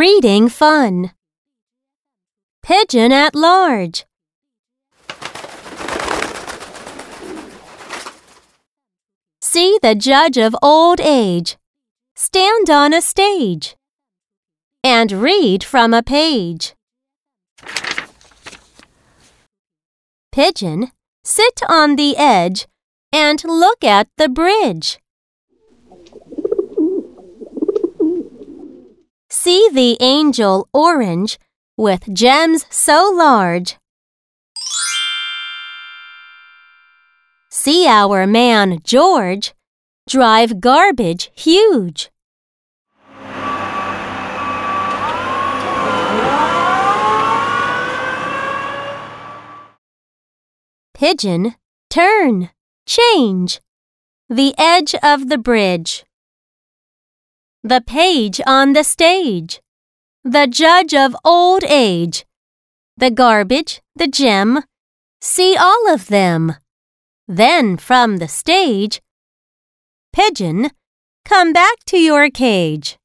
Reading fun. Pigeon at large. See the judge of old age. Stand on a stage. And read from a page. Pigeon, sit on the edge and look at the bridge. See the angel orange with gems so large. See our man George drive garbage huge. Pigeon, turn, change. The edge of the bridge. The page on the stage. The judge of old age. The garbage, the gem. See all of them. Then from the stage. Pigeon, come back to your cage.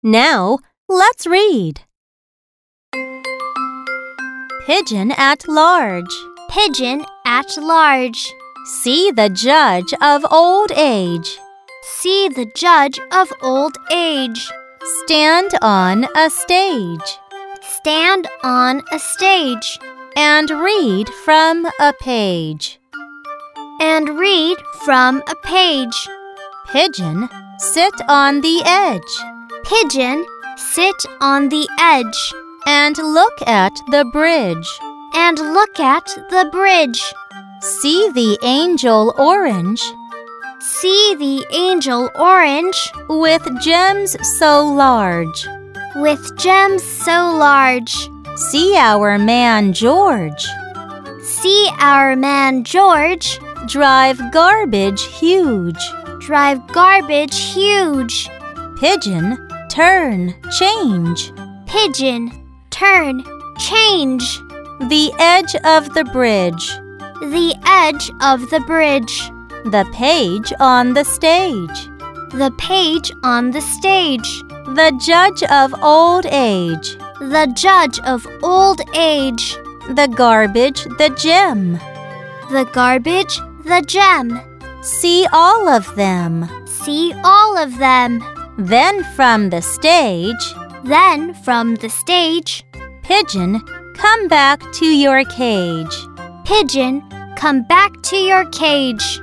Now, let's read. Pigeon at large. Pigeon at large. See the judge of old age. See the judge of old age. Stand on a stage. Stand on a stage. And read from a page. And read from a page. Pigeon, sit on the edge. Pigeon, sit on the edge. And look at the bridge. And look at the bridge. See the angel orange. See the angel orange. With gems so large. With gems so large. See our man George. See our man George. Drive garbage huge. Drive garbage huge. Pigeon, turn, change. Pigeon, turn, change. The edge of the bridge. The edge of the bridge. The page on the stage. The page on the stage. The judge of old age. The judge of old age. The garbage, the gem. The garbage, the gem. See all of them. See all of them. Then from the stage. Then from the stage. Pigeon, come back to your cage. Pigeon, come back to your cage.